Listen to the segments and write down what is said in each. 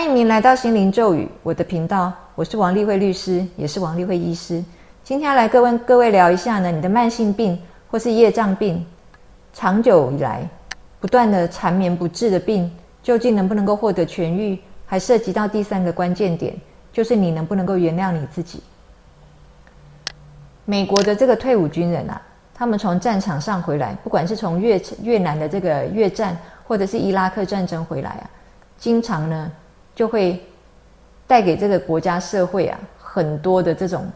欢迎您来到心灵咒语我的频道，我是王丽慧律师，也是王丽慧医师。今天要来跟各位聊一下呢，你的慢性病或是业障病，长久以来不断的缠绵不治的病，究竟能不能够获得痊愈？还涉及到第三个关键点，就是你能不能够原谅你自己。美国的这个退伍军人啊，他们从战场上回来，不管是从越越南的这个越战，或者是伊拉克战争回来啊，经常呢就会带给这个国家社会啊很多的这种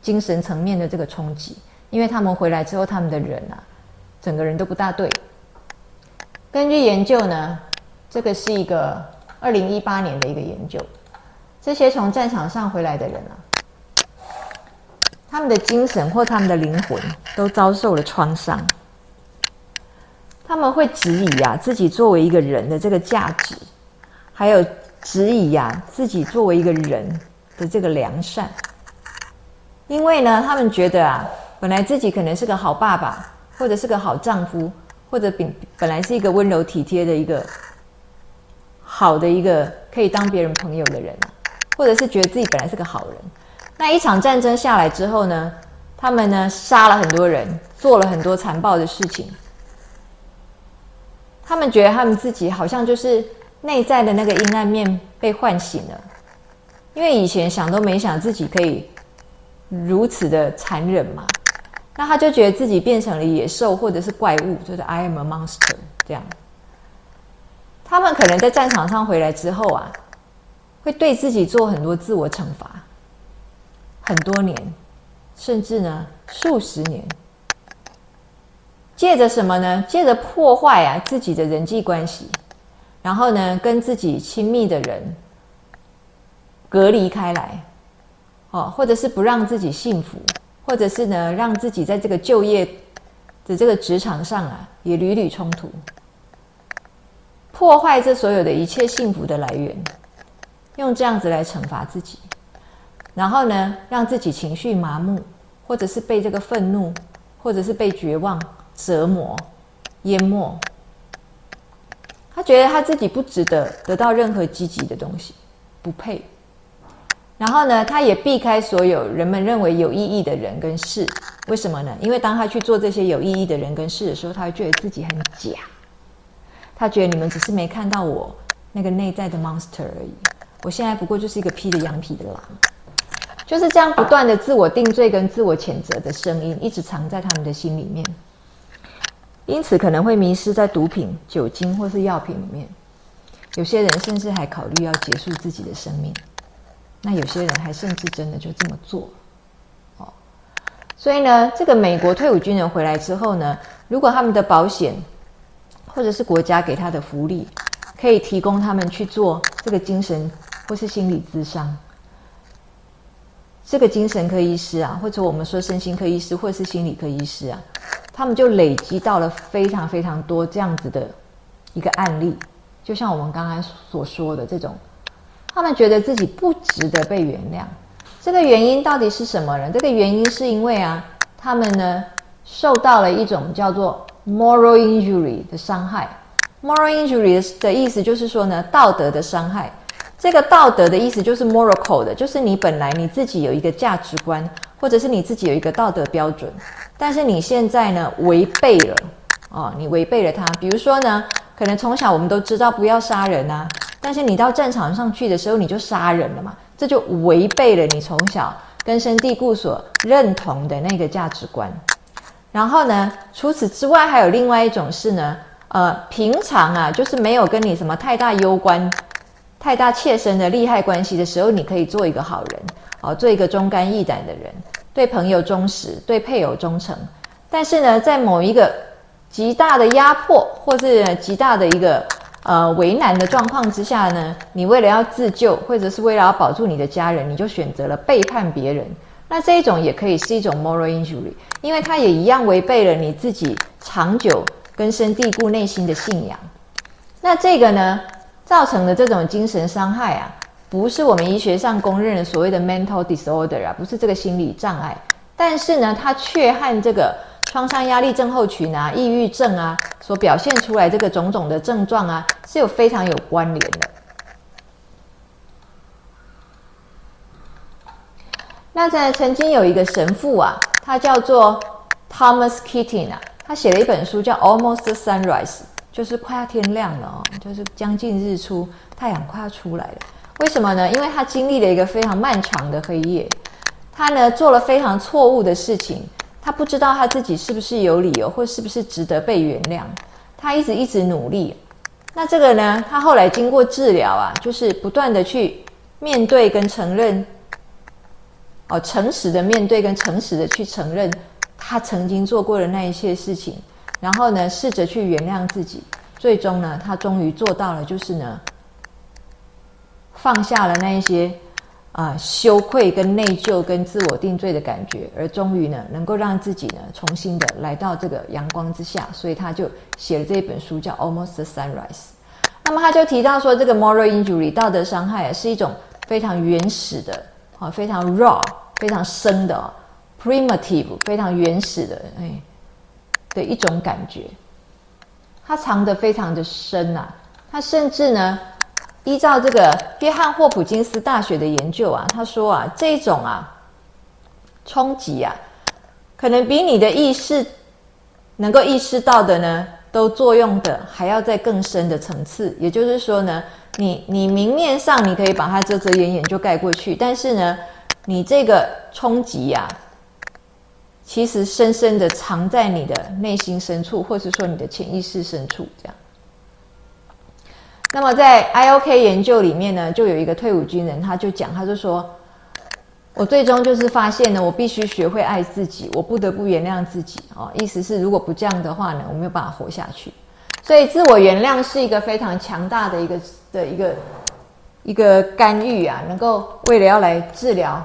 精神层面的这个冲击，因为他们回来之后，他们的人啊，整个人都不大对。根据研究呢，这个是一个二零一八年的一个研究，这些从战场上回来的人啊。他们的精神或他们的灵魂都遭受了创伤，他们会质疑啊自己作为一个人的这个价值，还有质疑呀自己作为一个人的这个良善，因为呢，他们觉得啊，本来自己可能是个好爸爸，或者是个好丈夫，或者本本来是一个温柔体贴的一个好的一个可以当别人朋友的人，或者是觉得自己本来是个好人。那一场战争下来之后呢，他们呢杀了很多人，做了很多残暴的事情。他们觉得他们自己好像就是内在的那个阴暗面被唤醒了，因为以前想都没想自己可以如此的残忍嘛。那他就觉得自己变成了野兽或者是怪物，就是 I am a monster 这样。他们可能在战场上回来之后啊，会对自己做很多自我惩罚。很多年，甚至呢数十年，借着什么呢？借着破坏啊自己的人际关系，然后呢跟自己亲密的人隔离开来，哦，或者是不让自己幸福，或者是呢让自己在这个就业的这个职场上啊也屡屡冲突，破坏这所有的一切幸福的来源，用这样子来惩罚自己。然后呢，让自己情绪麻木，或者是被这个愤怒，或者是被绝望折磨、淹没。觉得他自己不值得得到任何积极的东西，不配。然后呢，他也避开所有人们认为有意义的人跟事。为什么呢？因为当他去做这些有意义的人跟事的时候，他会觉得自己很假。他觉得你们只是没看到我那个内在的 monster 而已。我现在不过就是一个披着羊皮的狼。就是这样不断的自我定罪跟自我谴责的声音，一直藏在他们的心里面，因此可能会迷失在毒品、酒精或是药品里面。有些人甚至还考虑要结束自己的生命，那有些人还甚至真的就这么做。哦，所以呢，这个美国退伍军人回来之后呢，如果他们的保险或者是国家给他的福利，可以提供他们去做这个精神或是心理咨商。这个精神科医师啊，或者我们说身心科医师，或者是心理科医师啊，他们就累积到了非常非常多这样子的一个案例。就像我们刚刚所说的这种，他们觉得自己不值得被原谅。这个原因到底是什么呢？这个原因是因为啊，他们呢受到了一种叫做 moral injury 的伤害。moral injury 的意思就是说呢，道德的伤害。这个道德的意思就是 moral 的，就是你本来你自己有一个价值观，或者是你自己有一个道德标准，但是你现在呢违背了，哦，你违背了它。比如说呢，可能从小我们都知道不要杀人啊，但是你到战场上去的时候你就杀人了嘛，这就违背了你从小根深蒂固所认同的那个价值观。然后呢，除此之外还有另外一种是呢，呃，平常啊就是没有跟你什么太大攸关。太大切身的利害关系的时候，你可以做一个好人，哦，做一个忠肝义胆的人，对朋友忠实，对配偶忠诚。但是呢，在某一个极大的压迫或是极大的一个呃为难的状况之下呢，你为了要自救，或者是为了要保住你的家人，你就选择了背叛别人。那这一种也可以是一种 moral injury，因为它也一样违背了你自己长久根深蒂固内心的信仰。那这个呢？造成的这种精神伤害啊不是我们医学上公认的所谓的 mental disorder 啊不是这个心理障碍。但是呢它却和这个创伤压力症候群啊抑郁症啊所表现出来这个种种的症状啊是有非常有关联的。那在曾经有一个神父啊他叫做 thomas keating 啊他写了一本书叫 almost sunrise 就是快要天亮了哦，就是将近日出，太阳快要出来了。为什么呢？因为他经历了一个非常漫长的黑夜，他呢做了非常错误的事情，他不知道他自己是不是有理由，或是不是值得被原谅。他一直一直努力，那这个呢？他后来经过治疗啊，就是不断的去面对跟承认，哦，诚实的面对跟诚实的去承认他曾经做过的那一些事情，然后呢，试着去原谅自己，最终呢，他终于做到了，就是呢。放下了那一些啊羞愧、跟内疚、跟自我定罪的感觉，而终于呢，能够让自己呢重新的来到这个阳光之下，所以他就写了这一本书，叫《Almost the Sunrise》。那么他就提到说，这个 moral injury 道德伤害啊是一种非常原始的啊，非常 raw、非常深的 primitive、非常原始的哎的一种感觉，它藏得非常的深呐，它甚至呢。依照这个约翰霍普金斯大学的研究啊，他说啊，这种啊冲击啊，可能比你的意识能够意识到的呢，都作用的还要在更深的层次。也就是说呢，你你明面上你可以把它遮遮掩掩就盖过去，但是呢，你这个冲击呀，其实深深的藏在你的内心深处，或是说你的潜意识深处，这样。那么在 I O K 研究里面呢，就有一个退伍军人，他就讲，他就说，我最终就是发现呢，我必须学会爱自己，我不得不原谅自己啊。意思是，如果不这样的话呢，我没有办法活下去。所以，自我原谅是一个非常强大的一个的一个一个干预啊，能够为了要来治疗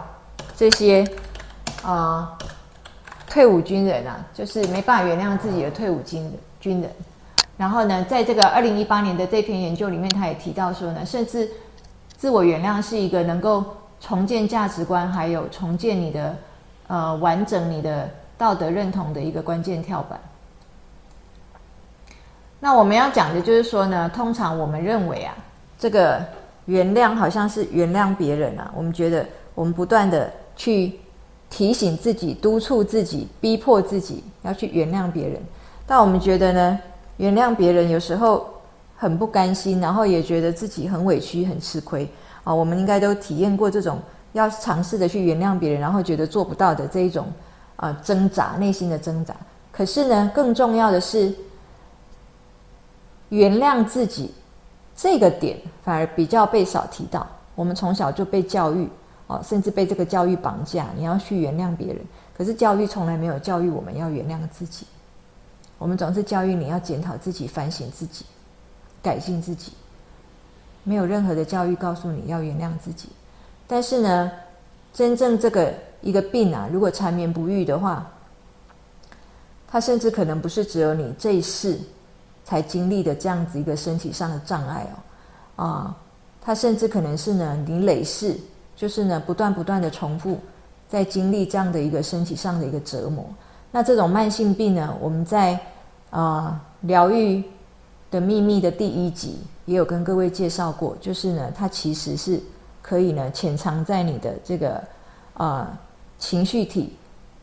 这些啊退伍军人啊，就是没办法原谅自己的退伍军人军人。然后呢，在这个二零一八年的这篇研究里面，他也提到说呢，甚至自我原谅是一个能够重建价值观，还有重建你的呃完整你的道德认同的一个关键跳板。那我们要讲的就是说呢，通常我们认为啊，这个原谅好像是原谅别人啊，我们觉得我们不断的去提醒自己、督促自己、逼迫自己要去原谅别人，但我们觉得呢？原谅别人有时候很不甘心，然后也觉得自己很委屈、很吃亏啊。我们应该都体验过这种要尝试的去原谅别人，然后觉得做不到的这一种啊挣扎，内心的挣扎。可是呢，更重要的是原谅自己这个点反而比较被少提到。我们从小就被教育哦，甚至被这个教育绑架，你要去原谅别人。可是教育从来没有教育我们要原谅自己。我们总是教育你要检讨自己、反省自己、改进自己，没有任何的教育告诉你要原谅自己。但是呢，真正这个一个病啊，如果缠绵不愈的话，它甚至可能不是只有你这一世才经历的这样子一个身体上的障碍哦，啊，它甚至可能是呢你累世，就是呢不断不断的重复在经历这样的一个身体上的一个折磨。那这种慢性病呢，我们在啊疗愈的秘密的第一集也有跟各位介绍过，就是呢，它其实是可以呢潜藏在你的这个啊情绪体，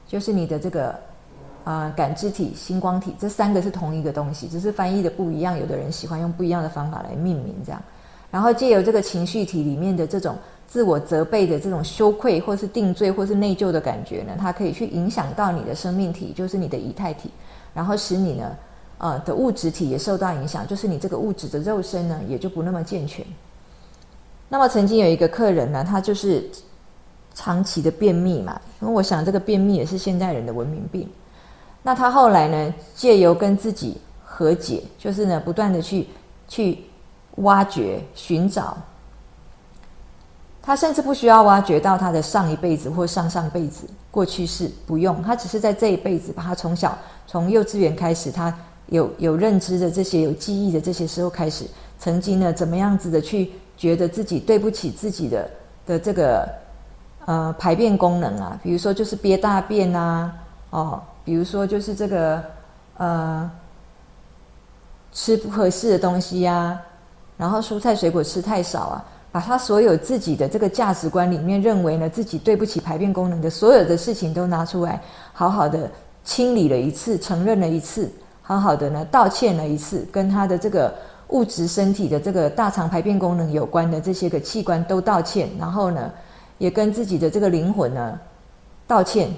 就是你的这个啊感知体、星光体，这三个是同一个东西，只是翻译的不一样。有的人喜欢用不一样的方法来命名，这样，然后借由这个情绪体里面的这种。自我责备的这种羞愧，或是定罪，或是内疚的感觉呢，它可以去影响到你的生命体，就是你的仪态体，然后使你呢，呃的物质体也受到影响，就是你这个物质的肉身呢，也就不那么健全。那么曾经有一个客人呢，他就是长期的便秘嘛，因为我想这个便秘也是现代人的文明病。那他后来呢，借由跟自己和解，就是呢，不断的去去挖掘、寻找。他甚至不需要挖掘到他的上一辈子或上上辈子过去式，不用，他只是在这一辈子，把他从小从幼稚园开始，他有有认知的这些有记忆的这些时候开始，曾经呢怎么样子的去觉得自己对不起自己的的这个呃排便功能啊，比如说就是憋大便啊，哦，比如说就是这个呃吃不合适的东西呀，然后蔬菜水果吃太少啊。把他所有自己的这个价值观里面认为呢自己对不起排便功能的所有的事情都拿出来，好好的清理了一次，承认了一次，好好的呢道歉了一次，跟他的这个物质身体的这个大肠排便功能有关的这些个器官都道歉，然后呢也跟自己的这个灵魂呢道歉。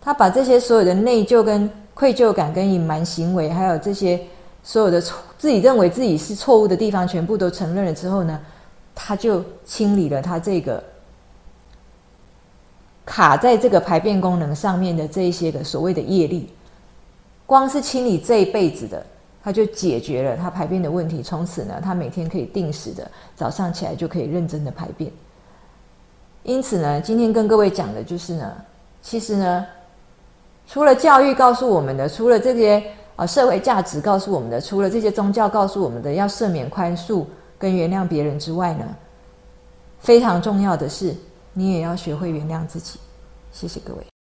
他把这些所有的内疚、跟愧疚感、跟隐瞒行为，还有这些所有的错，自己认为自己是错误的地方，全部都承认了之后呢？他就清理了他这个卡在这个排便功能上面的这一些个所谓的业力，光是清理这一辈子的，他就解决了他排便的问题。从此呢，他每天可以定时的早上起来就可以认真的排便。因此呢，今天跟各位讲的就是呢，其实呢，除了教育告诉我们的，除了这些啊社会价值告诉我们的，除了这些宗教告诉我们的，要赦免宽恕。跟原谅别人之外呢，非常重要的是，你也要学会原谅自己。谢谢各位。